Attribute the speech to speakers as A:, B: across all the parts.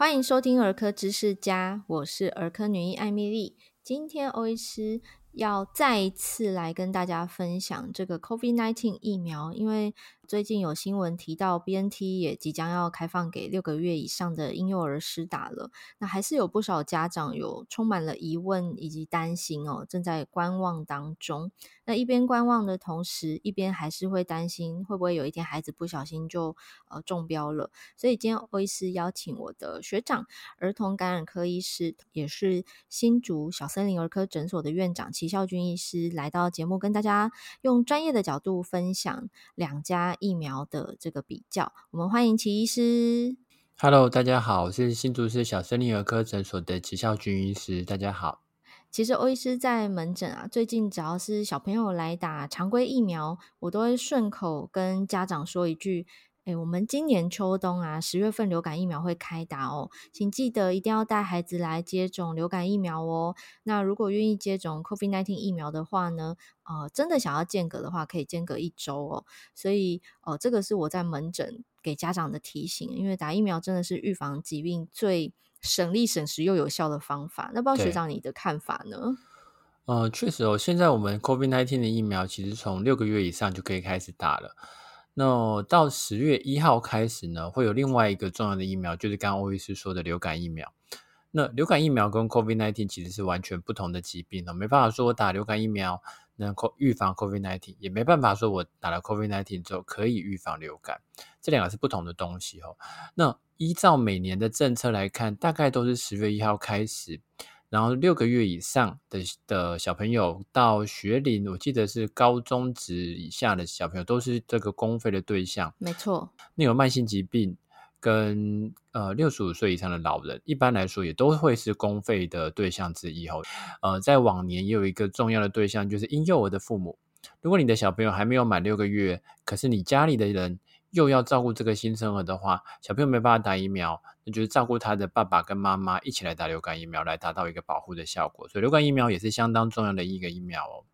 A: 欢迎收听儿科知识家，我是儿科女医艾米丽。今天欧医师要再一次来跟大家分享这个 COVID-19 疫苗，因为最近有新闻提到 BNT 也即将要开放给六个月以上的婴幼儿施打了，那还是有不少家长有充满了疑问以及担心哦，正在观望当中。那一边观望的同时，一边还是会担心会不会有一天孩子不小心就呃中标了。所以今天欧医师邀请我的学长，儿童感染科医师，也是新竹小森林儿科诊所的院长齐孝军医师来到节目，跟大家用专业的角度分享两家疫苗的这个比较，我们欢迎齐医师。
B: Hello，大家好，我是新竹市小森林儿科诊所的齐孝军医师。大家好。
A: 其实欧医师在门诊啊，最近只要是小朋友来打常规疫苗，我都会顺口跟家长说一句。哎，我们今年秋冬啊，十月份流感疫苗会开打哦，请记得一定要带孩子来接种流感疫苗哦。那如果愿意接种 COVID-19 疫苗的话呢，呃，真的想要间隔的话，可以间隔一周哦。所以，呃，这个是我在门诊给家长的提醒，因为打疫苗真的是预防疾病最省力、省时又有效的方法。那不知道学长你的看法呢？
B: 呃，确实哦，现在我们 COVID-19 的疫苗其实从六个月以上就可以开始打了。那到十月一号开始呢，会有另外一个重要的疫苗，就是刚刚欧医师说的流感疫苗。那流感疫苗跟 COVID-19 其实是完全不同的疾病哦，没办法说我打流感疫苗能够预防 COVID-19，也没办法说我打了 COVID-19 之后可以预防流感，这两个是不同的东西哦。那依照每年的政策来看，大概都是十月一号开始。然后六个月以上的的小朋友到学龄，我记得是高中职以下的小朋友都是这个公费的对象。
A: 没错，
B: 那有慢性疾病跟呃六十五岁以上的老人，一般来说也都会是公费的对象之一。后，呃，在往年也有一个重要的对象，就是婴幼儿的父母。如果你的小朋友还没有满六个月，可是你家里的人。又要照顾这个新生儿的话，小朋友没办法打疫苗，那就是照顾他的爸爸跟妈妈一起来打流感疫苗，来达到一个保护的效果。所以流感疫苗也是相当重要的一个疫苗哦。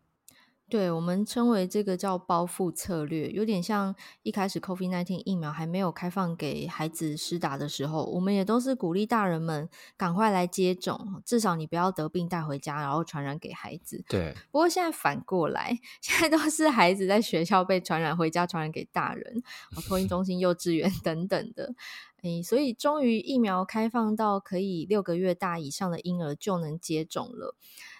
A: 对，我们称为这个叫包覆策略，有点像一开始 COVID nineteen 疫苗还没有开放给孩子施打的时候，我们也都是鼓励大人们赶快来接种，至少你不要得病带回家，然后传染给孩子。
B: 对。
A: 不过现在反过来，现在都是孩子在学校被传染回家，传染给大人，托婴中心、幼稚园等等的。诶，所以终于疫苗开放到可以六个月大以上的婴儿就能接种了。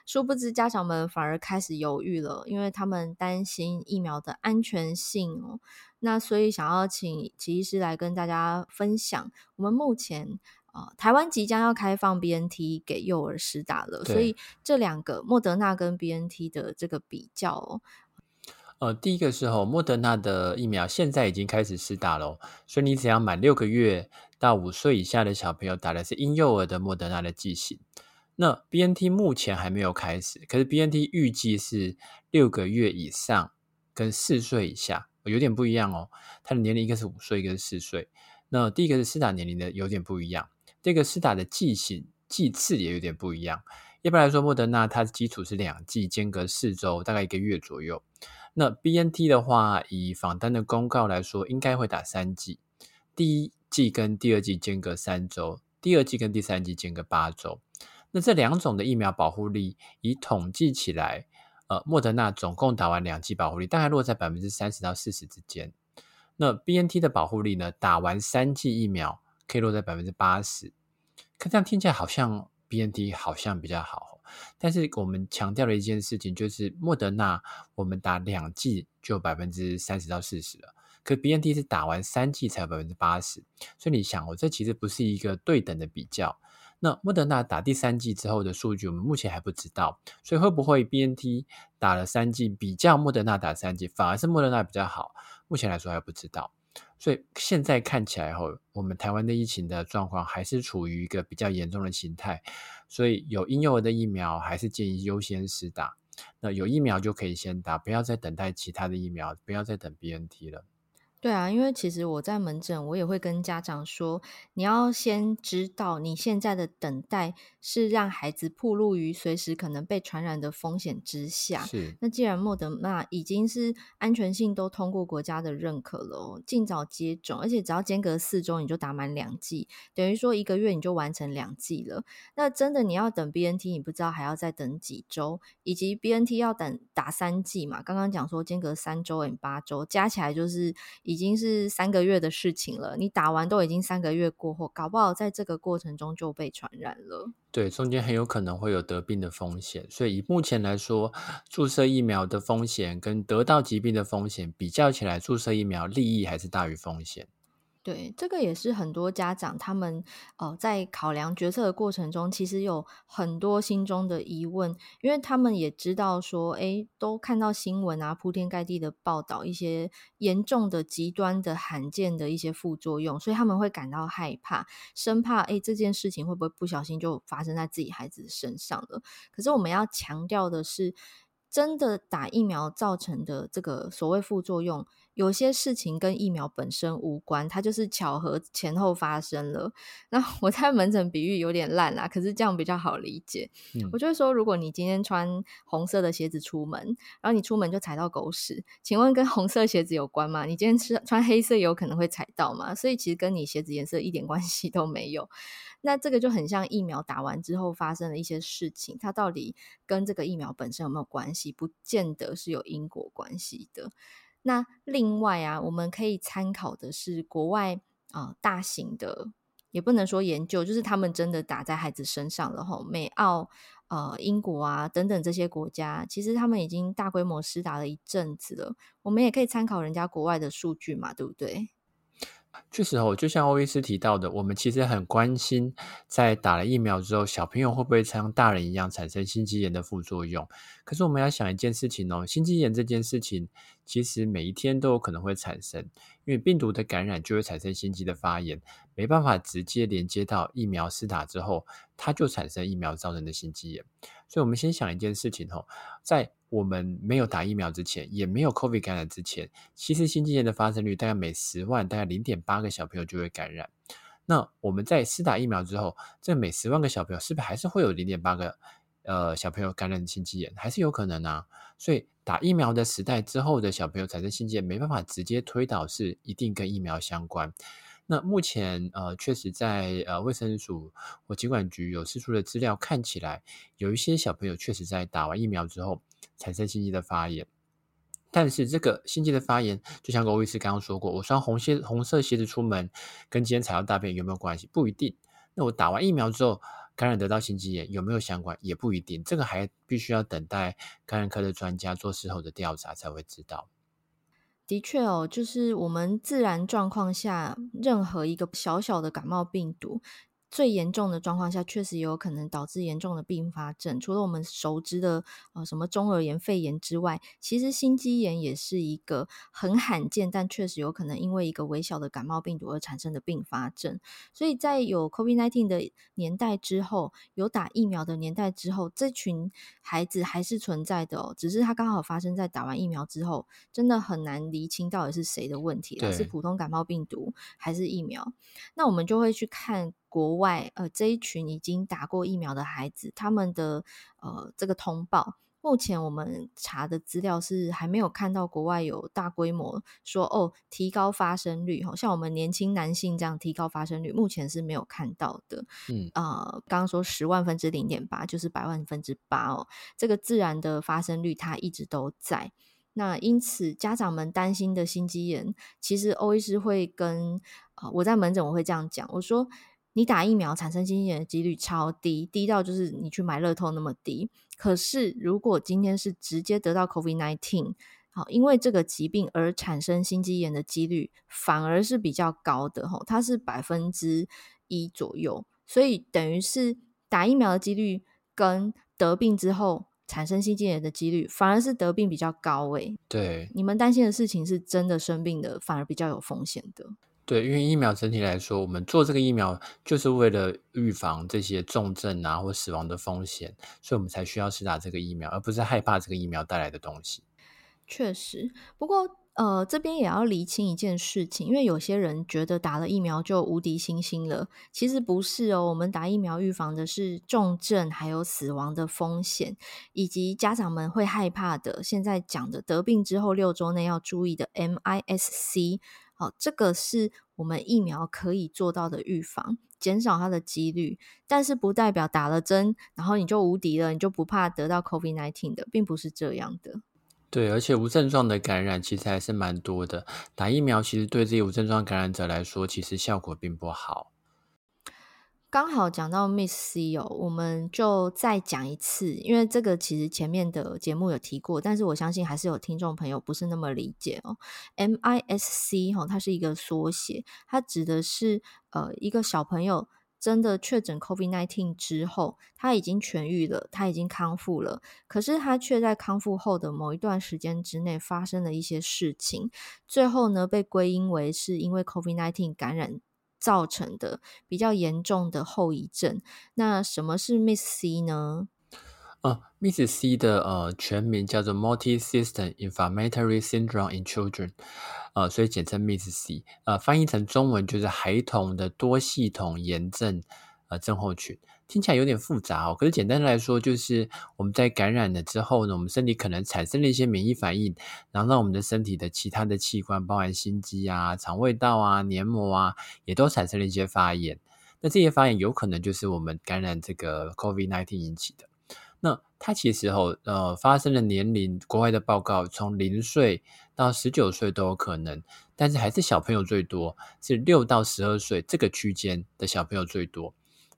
A: 殊不知，家长们反而开始犹豫了，因为他们担心疫苗的安全性哦。那所以想要请齐医师来跟大家分享，我们目前呃台湾即将要开放 BNT 给幼儿施打了，所以这两个莫德纳跟 BNT 的这个比较哦。
B: 呃，第一个时候，莫德纳的疫苗现在已经开始施打了，所以你只要满六个月到五岁以下的小朋友打的是婴幼儿的莫德纳的剂型。那 BNT 目前还没有开始，可是 BNT 预计是六个月以上跟四岁以下，有点不一样哦。它的年龄一个是五岁，一个是四岁。那第一个是施打年龄的有点不一样，这个施打的剂型剂次也有点不一样。一般来说，莫德纳它的基础是两剂，间隔四周，大概一个月左右。那 BNT 的话，以仿单的公告来说，应该会打三剂，第一剂跟第二剂间隔三周，第二剂跟第三剂间隔八周。那这两种的疫苗保护力，以统计起来，呃，莫德纳总共打完两剂保护力，大概落在百分之三十到四十之间。那 BNT 的保护力呢，打完三剂疫苗可以落在百分之八十。可这样听起来好像 BNT 好像比较好，但是我们强调的一件事情就是，莫德纳我们打两剂就百分之三十到四十了，可 BNT 是打完三剂才有百分之八十。所以你想，我这其实不是一个对等的比较。那莫德纳打第三剂之后的数据，我们目前还不知道，所以会不会 BNT 打了三剂比较莫德纳打三剂，反而是莫德纳比较好？目前来说还不知道。所以现在看起来后，我们台湾的疫情的状况还是处于一个比较严重的形态，所以有婴幼儿的疫苗还是建议优先施打。那有疫苗就可以先打，不要再等待其他的疫苗，不要再等 BNT 了。
A: 对啊，因为其实我在门诊，我也会跟家长说，你要先知道你现在的等待是让孩子暴露于随时可能被传染的风险之下。
B: 是。
A: 那既然莫德纳已经是安全性都通过国家的认可了，尽早接种，而且只要间隔四周你就打满两剂，等于说一个月你就完成两剂了。那真的你要等 BNT，你不知道还要再等几周，以及 BNT 要等打三剂嘛？刚刚讲说间隔三周跟八周，加起来就是已经是三个月的事情了，你打完都已经三个月过后，搞不好在这个过程中就被传染了。
B: 对，中间很有可能会有得病的风险，所以以目前来说，注射疫苗的风险跟得到疾病的风险比较起来，注射疫苗利益还是大于风险。
A: 对，这个也是很多家长他们呃在考量决策的过程中，其实有很多心中的疑问，因为他们也知道说，哎，都看到新闻啊，铺天盖地的报道一些严重的、极端的、罕见的一些副作用，所以他们会感到害怕，生怕哎这件事情会不会不小心就发生在自己孩子身上了。可是我们要强调的是，真的打疫苗造成的这个所谓副作用。有些事情跟疫苗本身无关，它就是巧合前后发生了。那我在门诊比喻有点烂啦，可是这样比较好理解。嗯、我就会说，如果你今天穿红色的鞋子出门，然后你出门就踩到狗屎，请问跟红色鞋子有关吗？你今天穿穿黑色有可能会踩到吗？所以其实跟你鞋子颜色一点关系都没有。那这个就很像疫苗打完之后发生的一些事情，它到底跟这个疫苗本身有没有关系？不见得是有因果关系的。那另外啊，我们可以参考的是国外啊、大型的，也不能说研究，就是他们真的打在孩子身上了吼。美澳、呃英国啊等等这些国家，其实他们已经大规模施打了一阵子了。我们也可以参考人家国外的数据嘛，对不对？
B: 确实哦，就像欧医师提到的，我们其实很关心，在打了疫苗之后，小朋友会不会像大人一样产生心肌炎的副作用？可是我们要想一件事情哦，心肌炎这件事情，其实每一天都有可能会产生，因为病毒的感染就会产生心肌的发炎，没办法直接连接到疫苗施打之后，它就产生疫苗造成的心肌炎。所以，我们先想一件事情哦，在我们没有打疫苗之前，也没有 COVID 感染之前，其实心肌炎的发生率大概每十万大概零点八个小朋友就会感染。那我们在施打疫苗之后，这每十万个小朋友是不是还是会有零点八个呃小朋友感染心肌炎？还是有可能啊。所以打疫苗的时代之后的小朋友产生心肌炎，没办法直接推导是一定跟疫苗相关。那目前呃，确实在呃卫生署或疾管局有释出的资料看起来，有一些小朋友确实在打完疫苗之后产生心肌的发炎。但是这个心肌的发炎，就像欧医师刚刚说过，我穿红鞋红色鞋子出门，跟今天踩到大便有没有关系？不一定。那我打完疫苗之后感染得到心肌炎有没有相关？也不一定。这个还必须要等待感染科的专家做事后的调查才会知道。
A: 的确哦，就是我们自然状况下，任何一个小小的感冒病毒。最严重的状况下，确实也有可能导致严重的并发症。除了我们熟知的呃什么中耳炎、肺炎之外，其实心肌炎也是一个很罕见，但确实有可能因为一个微小的感冒病毒而产生的并发症。所以在有 COVID-19 的年代之后，有打疫苗的年代之后，这群孩子还是存在的哦。只是它刚好发生在打完疫苗之后，真的很难厘清到底是谁的问题了，是普通感冒病毒还是疫苗？那我们就会去看。国外呃，这一群已经打过疫苗的孩子，他们的呃这个通报，目前我们查的资料是还没有看到国外有大规模说哦提高发生率，好像我们年轻男性这样提高发生率，目前是没有看到的。嗯啊、呃，刚刚说十万分之零点八就是百万分之八哦，这个自然的发生率它一直都在。那因此家长们担心的心肌炎，其实欧医师会跟啊、呃、我在门诊我会这样讲，我说。你打疫苗产生心肌炎的几率超低，低到就是你去买乐透那么低。可是如果今天是直接得到 COVID-19，好，因为这个疾病而产生心肌炎的几率反而是比较高的，吼，它是百分之一左右。所以等于是打疫苗的几率跟得病之后产生心肌炎的几率，反而是得病比较高诶。
B: 对，
A: 你们担心的事情是真的生病的，反而比较有风险的。
B: 对，因为疫苗整体来说，我们做这个疫苗就是为了预防这些重症啊或死亡的风险，所以我们才需要施打这个疫苗，而不是害怕这个疫苗带来的东西。
A: 确实，不过呃，这边也要厘清一件事情，因为有些人觉得打了疫苗就无敌星星了，其实不是哦。我们打疫苗预防的是重症还有死亡的风险，以及家长们会害怕的，现在讲的得病之后六周内要注意的 MIS-C。好，这个是我们疫苗可以做到的预防，减少它的几率，但是不代表打了针，然后你就无敌了，你就不怕得到 COVID-19 的，并不是这样的。
B: 对，而且无症状的感染其实还是蛮多的。打疫苗其实对这些无症状感染者来说，其实效果并不好。
A: 刚好讲到 Miss C 哦，我们就再讲一次，因为这个其实前面的节目有提过，但是我相信还是有听众朋友不是那么理解哦。MIS-C 哈，它是一个缩写，它指的是呃一个小朋友。真的确诊 COVID-19 之后，他已经痊愈了，他已经康复了，可是他却在康复后的某一段时间之内发生了一些事情，最后呢被归因为是因为 COVID-19 感染造成的比较严重的后遗症。那什么是 Miss C 呢？
B: 呃，Miss C 的呃全名叫做 Multi-System Inflammatory Syndrome in Children，呃，所以简称 Miss C，呃，翻译成中文就是孩童的多系统炎症呃症候群，听起来有点复杂哦。可是简单的来说，就是我们在感染了之后呢，我们身体可能产生了一些免疫反应，然后让我们的身体的其他的器官，包含心肌啊、肠胃道啊、黏膜啊，也都产生了一些发炎。那这些发炎有可能就是我们感染这个 COVID-19 引起的。那它其实哦，呃，发生的年龄，国外的报告从零岁到十九岁都有可能，但是还是小朋友最多，是六到十二岁这个区间的小朋友最多。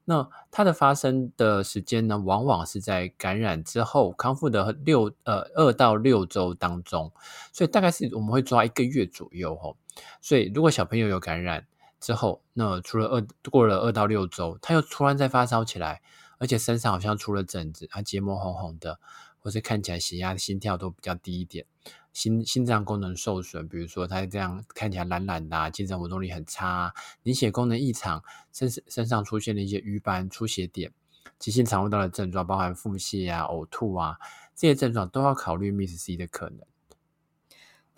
B: 那它的发生的时间呢，往往是在感染之后康复的六呃二到六周当中，所以大概是我们会抓一个月左右哦。所以如果小朋友有感染之后，那除了二过了二到六周，他又突然再发烧起来。而且身上好像出了疹子，他结膜红红的，或是看起来血压、心跳都比较低一点，心心脏功能受损，比如说他这样看起来懒懒的、精神活动力很差，凝血功能异常，身身上出现了一些瘀斑、出血点，急性肠胃道的症状，包含腹泻啊、呕吐啊，这些症状都要考虑 MIS-C 的可能。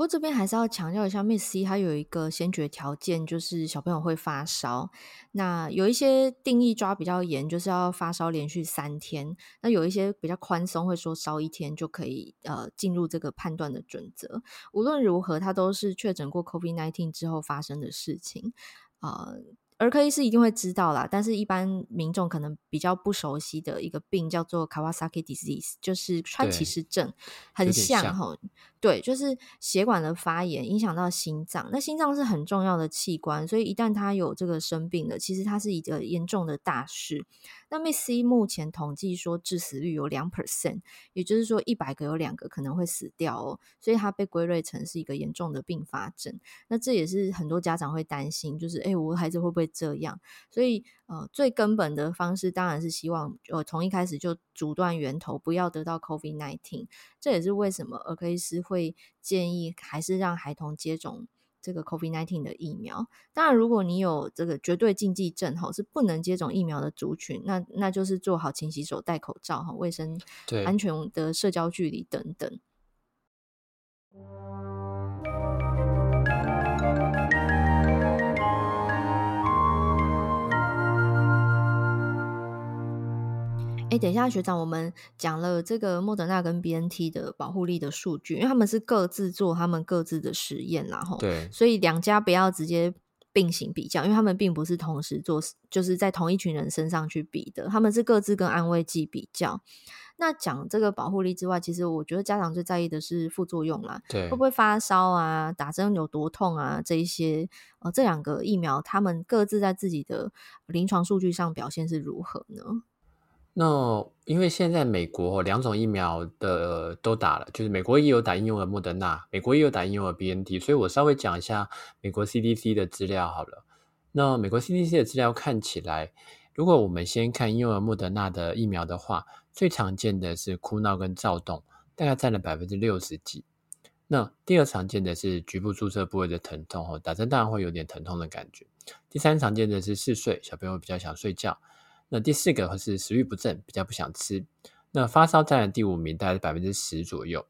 A: 不过这边还是要强调一下，Miss C 它有一个先决条件，就是小朋友会发烧。那有一些定义抓比较严，就是要发烧连续三天。那有一些比较宽松，会说烧一天就可以呃进入这个判断的准则。无论如何，它都是确诊过 COVID-19 之后发生的事情啊。呃儿科医师一定会知道啦，但是一般民众可能比较不熟悉的一个病叫做 Kawasaki disease，就是川崎氏症，很像吼，对，就是血管的发炎影响到心脏。那心脏是很重要的器官，所以一旦他有这个生病了，其实它是一个严重的大事。那 Miss C 目前统计说致死率有两 percent，也就是说一百个有两个可能会死掉哦，所以它被归类成是一个严重的并发症。那这也是很多家长会担心，就是诶，我孩子会不会这样？所以呃，最根本的方式当然是希望呃从一开始就阻断源头，不要得到 COVID nineteen。这也是为什么儿科医师会建议还是让孩童接种。这个 COVID nineteen 的疫苗，当然，如果你有这个绝对禁忌症哈，是不能接种疫苗的族群，那那就是做好勤洗手、戴口罩哈、卫生、安全的社交距离等等。哎，等一下，学长，我们讲了这个莫德纳跟 BNT 的保护力的数据，因为他们是各自做他们各自的实验啦，吼，
B: 对，
A: 所以两家不要直接并行比较，因为他们并不是同时做，就是在同一群人身上去比的，他们是各自跟安慰剂比较。那讲这个保护力之外，其实我觉得家长最在意的是副作用啦，
B: 对，
A: 会不会发烧啊，打针有多痛啊，这一些，呃，这两个疫苗他们各自在自己的临床数据上表现是如何呢？
B: 那因为现在美国两种疫苗的都打了，就是美国也有打婴幼儿莫德纳，美国也有打婴幼儿 BNT，所以我稍微讲一下美国 CDC 的资料好了。那美国 CDC 的资料看起来，如果我们先看婴幼儿莫德纳的疫苗的话，最常见的是哭闹跟躁动，大概占了百分之六十几。那第二常见的是局部注射部位的疼痛，哦，打针当然会有点疼痛的感觉。第三常见的是嗜睡，小朋友比较想睡觉。那第四个是食欲不振，比较不想吃。那发烧占了第五名，大概是百分之十左右。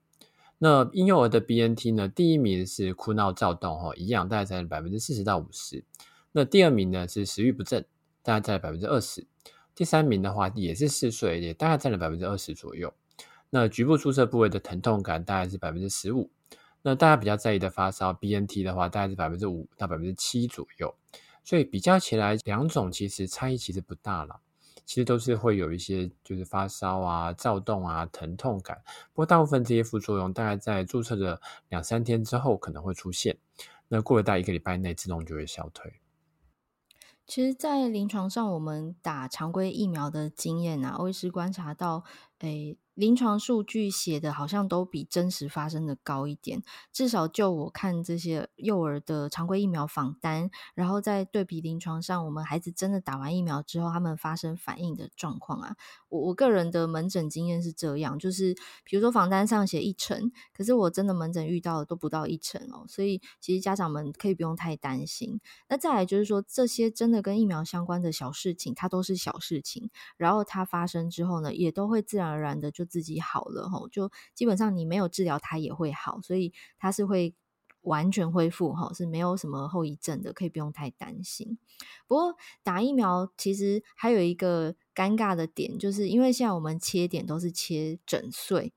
B: 那婴幼儿的 BNT 呢，第一名是哭闹躁动，哈，一样大概在百分之四十到五十。那第二名呢是食欲不振，大概在百分之二十。第三名的话也是嗜睡，也大概占了百分之二十左右。那局部注射部位的疼痛感大概是百分之十五。那大家比较在意的发烧 BNT 的话，大概是百分之五到百分之七左右。所以比较起来，两种其实差异其实不大了。其实都是会有一些就是发烧啊、躁动啊、疼痛感。不过大部分这些副作用大概在注射的两三天之后可能会出现。那过了大概一个礼拜内，自动就会消退。
A: 其实，在临床上，我们打常规疫苗的经验啊，我也是观察到，诶。临床数据写的好像都比真实发生的高一点，至少就我看这些幼儿的常规疫苗访单，然后在对比临床上，我们孩子真的打完疫苗之后，他们发生反应的状况啊，我我个人的门诊经验是这样，就是比如说访单上写一成，可是我真的门诊遇到的都不到一成哦，所以其实家长们可以不用太担心。那再来就是说，这些真的跟疫苗相关的小事情，它都是小事情，然后它发生之后呢，也都会自然而然的就。就自己好了吼，就基本上你没有治疗，它也会好，所以它是会完全恢复哈，是没有什么后遗症的，可以不用太担心。不过打疫苗其实还有一个尴尬的点，就是因为现在我们切点都是切整岁，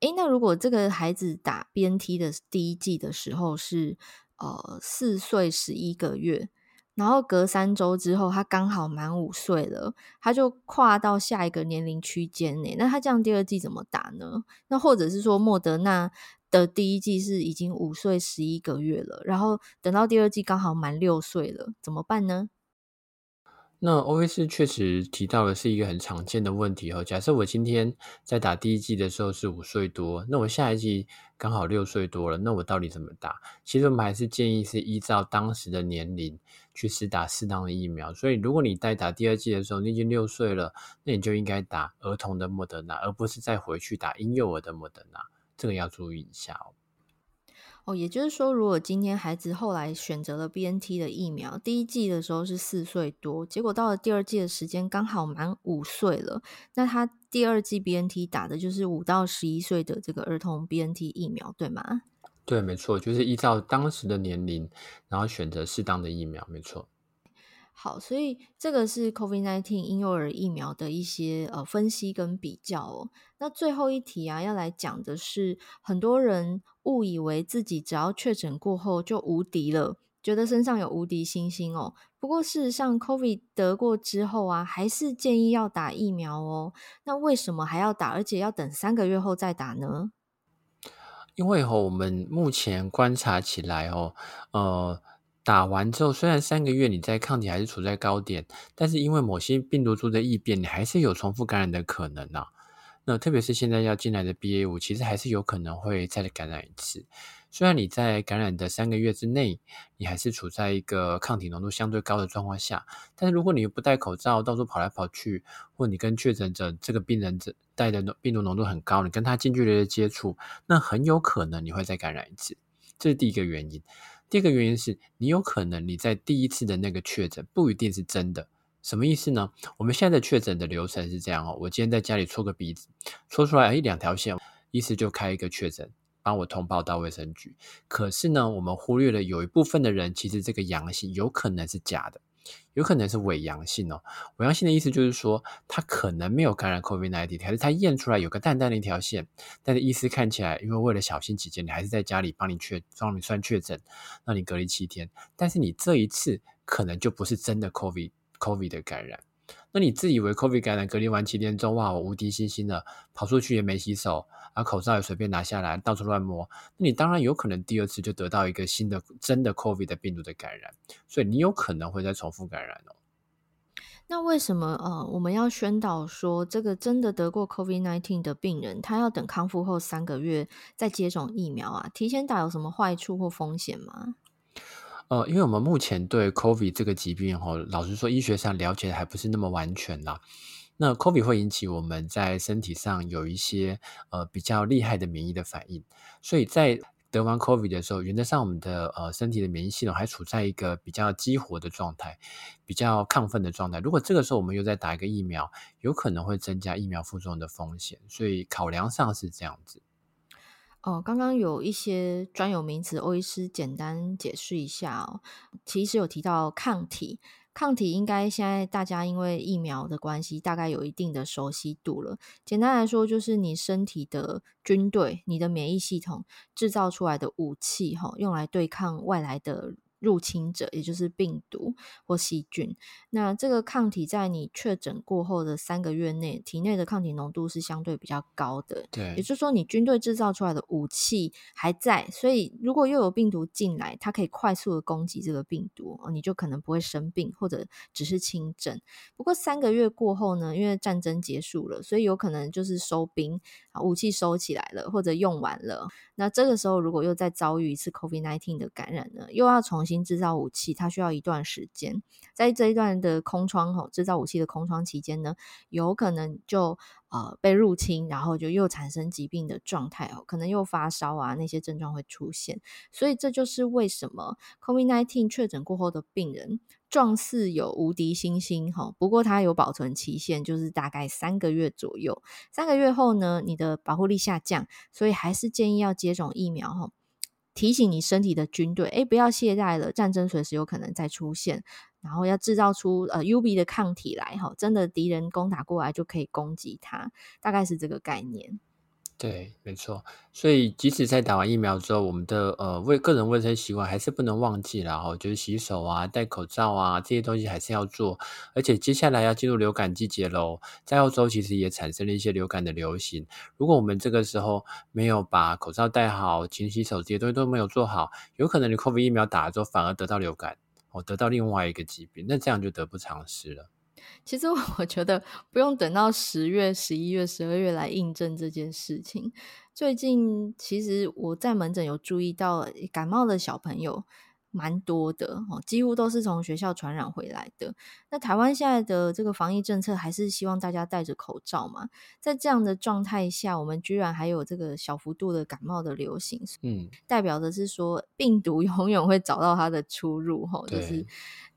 A: 诶，那如果这个孩子打 BNT 的第一季的时候是呃四岁十一个月。然后隔三周之后，他刚好满五岁了，他就跨到下一个年龄区间内。那他这样第二季怎么打呢？那或者是说，莫德纳的第一季是已经五岁十一个月了，然后等到第二季刚好满六岁了，怎么办呢？
B: 那欧医师确实提到的是一个很常见的问题哦。假设我今天在打第一季的时候是五岁多，那我下一季刚好六岁多了，那我到底怎么打？其实我们还是建议是依照当时的年龄去施打适当的疫苗。所以如果你在打第二剂的时候你已经六岁了，那你就应该打儿童的莫德纳，而不是再回去打婴幼儿的莫德纳。这个要注意一下哦。
A: 哦，也就是说，如果今天孩子后来选择了 BNT 的疫苗，第一季的时候是四岁多，结果到了第二季的时间刚好满五岁了，那他第二季 BNT 打的就是五到十一岁的这个儿童 BNT 疫苗，对吗？
B: 对，没错，就是依照当时的年龄，然后选择适当的疫苗，没错。
A: 好，所以这个是 COVID-19 婴幼儿疫苗的一些呃分析跟比较哦。那最后一题啊，要来讲的是，很多人误以为自己只要确诊过后就无敌了，觉得身上有无敌星星哦。不过事实上，COVID 得过之后啊，还是建议要打疫苗哦。那为什么还要打，而且要等三个月后再打呢？
B: 因为哦，我们目前观察起来哦，呃。打完之后，虽然三个月你在抗体还是处在高点，但是因为某些病毒株的异变，你还是有重复感染的可能啊。那特别是现在要进来的 BA 五，其实还是有可能会再感染一次。虽然你在感染的三个月之内，你还是处在一个抗体浓度相对高的状况下，但是如果你不戴口罩，到处跑来跑去，或你跟确诊者这个病人这带的病毒浓度很高，你跟他近距离的接触，那很有可能你会再感染一次。这是第一个原因。第二个原因是你有可能你在第一次的那个确诊不一定是真的，什么意思呢？我们现在的确诊的流程是这样哦，我今天在家里戳个鼻子，戳出来一两条线，医师就开一个确诊，帮我通报到卫生局。可是呢，我们忽略了有一部分的人，其实这个阳性有可能是假的。有可能是伪阳性哦，伪阳性的意思就是说，他可能没有感染 COVID-19，可是他验出来有个淡淡的一条线，但是医师看起来，因为为了小心起见，你还是在家里帮你确，帮你算确诊，让你隔离七天，但是你这一次可能就不是真的 COVID COVID 的感染。那你自以为 COVID 感染隔离完七天之后，哇，我无敌星星的，跑出去也没洗手，然后口罩也随便拿下来，到处乱摸，那你当然有可能第二次就得到一个新的真的 COVID 的病毒的感染，所以你有可能会再重复感染哦。
A: 那为什么呃我们要宣导说，这个真的得过 COVID-19 的病人，他要等康复后三个月再接种疫苗啊？提前打有什么坏处或风险吗？
B: 呃，因为我们目前对 COVID 这个疾病，哈，老实说，医学上了解的还不是那么完全啦。那 COVID 会引起我们在身体上有一些呃比较厉害的免疫的反应，所以在得完 COVID 的时候，原则上我们的呃身体的免疫系统还处在一个比较激活的状态，比较亢奋的状态。如果这个时候我们又再打一个疫苗，有可能会增加疫苗副作用的风险，所以考量上是这样子。
A: 哦，刚刚有一些专有名词，欧医师简单解释一下哦。其实有提到抗体，抗体应该现在大家因为疫苗的关系，大概有一定的熟悉度了。简单来说，就是你身体的军队，你的免疫系统制造出来的武器，哈，用来对抗外来的。入侵者，也就是病毒或细菌。那这个抗体在你确诊过后的三个月内，体内的抗体浓度是相对比较高的。
B: 对，
A: 也就是说，你军队制造出来的武器还在，所以如果又有病毒进来，它可以快速的攻击这个病毒，你就可能不会生病，或者只是轻症。不过三个月过后呢，因为战争结束了，所以有可能就是收兵，武器收起来了，或者用完了。那这个时候，如果又再遭遇一次 COVID nineteen 的感染呢，又要重新制造武器，它需要一段时间。在这一段的空窗吼，制造武器的空窗期间呢，有可能就呃被入侵，然后就又产生疾病的状态哦，可能又发烧啊，那些症状会出现。所以这就是为什么 COVID nineteen 确诊过后的病人。状似有无敌星星哈，不过它有保存期限，就是大概三个月左右。三个月后呢，你的保护力下降，所以还是建议要接种疫苗哈。提醒你身体的军队，诶，不要懈怠了，战争随时有可能再出现，然后要制造出呃 UB 的抗体来哈，真的敌人攻打过来就可以攻击它，大概是这个概念。
B: 对，没错。所以即使在打完疫苗之后，我们的呃卫个人卫生习惯还是不能忘记啦。哈，就是洗手啊、戴口罩啊这些东西还是要做。而且接下来要进入流感季节喽，在澳洲其实也产生了一些流感的流行。如果我们这个时候没有把口罩戴好、勤洗手这些东西都没有做好，有可能你 COVID 疫苗打了之后反而得到流感，哦，得到另外一个疾病，那这样就得不偿失了。
A: 其实 我觉得不用等到十月、十一月、十二月来印证这件事情。最近其实我在门诊有注意到感冒的小朋友蛮多的哦，几乎都是从学校传染回来的。那台湾现在的这个防疫政策还是希望大家戴着口罩嘛。在这样的状态下，我们居然还有这个小幅度的感冒的流行，嗯，代表的是说病毒 永远会找到它的出入，吼，就是。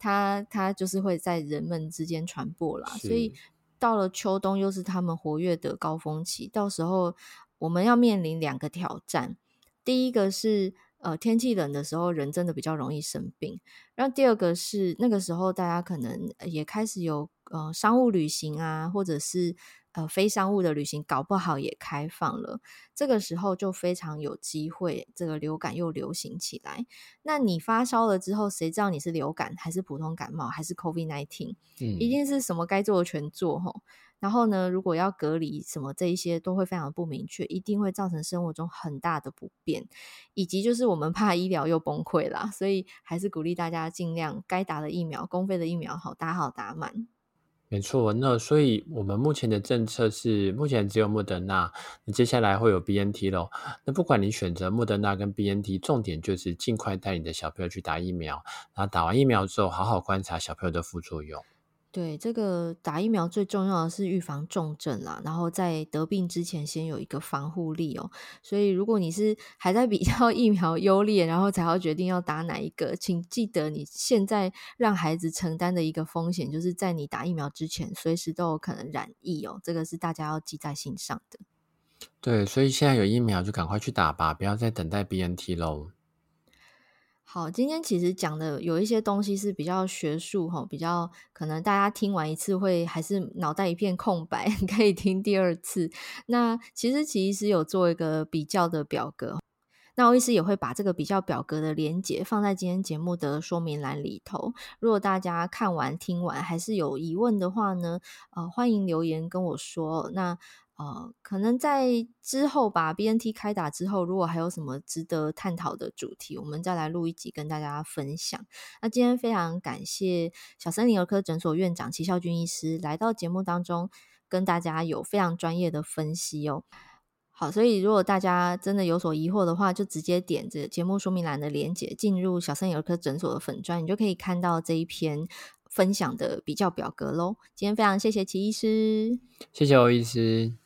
A: 它它就是会在人们之间传播啦，所以到了秋冬又是他们活跃的高峰期，到时候我们要面临两个挑战，第一个是呃天气冷的时候人真的比较容易生病，然后第二个是那个时候大家可能也开始有呃商务旅行啊，或者是。呃，非商务的旅行搞不好也开放了，这个时候就非常有机会，这个流感又流行起来。那你发烧了之后，谁知道你是流感还是普通感冒还是 COVID-19？嗯，一定是什么该做的全做吼。然后呢，如果要隔离什么这一些都会非常的不明确，一定会造成生活中很大的不便，以及就是我们怕医疗又崩溃啦，所以还是鼓励大家尽量该打的疫苗，公费的疫苗好打好打满。
B: 没错，那所以我们目前的政策是，目前只有莫德纳，那接下来会有 BNT 咯。那不管你选择莫德纳跟 BNT，重点就是尽快带你的小朋友去打疫苗，然后打完疫苗之后，好好观察小朋友的副作用。
A: 对，这个打疫苗最重要的是预防重症啦，然后在得病之前先有一个防护力哦。所以如果你是还在比较 疫苗优劣，然后才要决定要打哪一个，请记得你现在让孩子承担的一个风险，就是在你打疫苗之前，随时都有可能染疫哦。这个是大家要记在心上的。
B: 对，所以现在有疫苗就赶快去打吧，不要再等待 BNT 喽。
A: 好，今天其实讲的有一些东西是比较学术哈，比较可能大家听完一次会还是脑袋一片空白，可以听第二次。那其实其实有做一个比较的表格，那我医师也会把这个比较表格的连接放在今天节目的说明栏里头。如果大家看完听完还是有疑问的话呢，呃，欢迎留言跟我说。那呃，可能在之后吧，BNT 开打之后，如果还有什么值得探讨的主题，我们再来录一集跟大家分享。那今天非常感谢小森林儿科诊所院长齐孝俊医师来到节目当中，跟大家有非常专业的分析哦。好，所以如果大家真的有所疑惑的话，就直接点这节目说明栏的连接，进入小森林儿科诊所的粉专，你就可以看到这一篇分享的比较表格喽。今天非常谢谢齐医师，
B: 谢谢欧医师。